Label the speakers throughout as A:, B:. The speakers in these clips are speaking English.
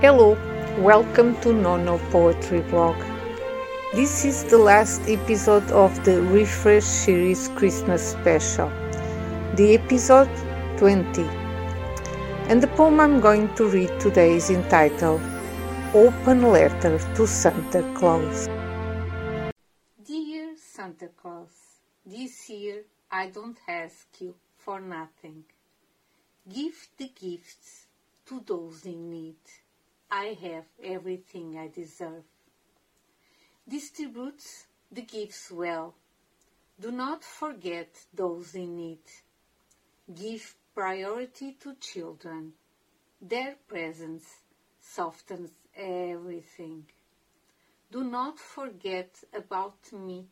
A: Hello, welcome to Nonô Poetry Blog. This is the last episode of the Refresh series Christmas special, the episode 20. And the poem I'm going to read today is entitled Open Letter to Santa Claus.
B: Dear Santa Claus, this year I don't ask you for nothing. Give the gifts to those in need. I have everything I deserve. Distribute the gifts well. Do not forget those in need. Give priority to children. Their presence softens everything. Do not forget about me.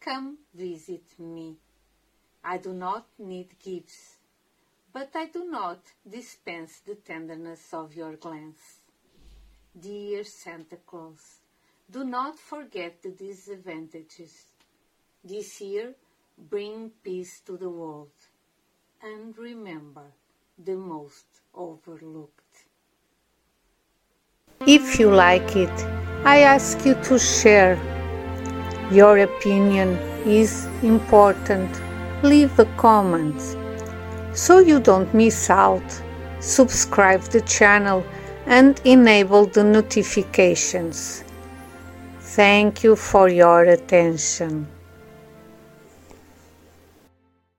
B: Come visit me. I do not need gifts, but I do not dispense the tenderness of your glance. Dear Santa Claus, do not forget the disadvantages. This year, bring peace to the world. And remember the most overlooked.
A: If you like it, I ask you to share. Your opinion is important. Leave a comment. So you don't miss out, subscribe the channel and enable the notifications. Thank you for your attention.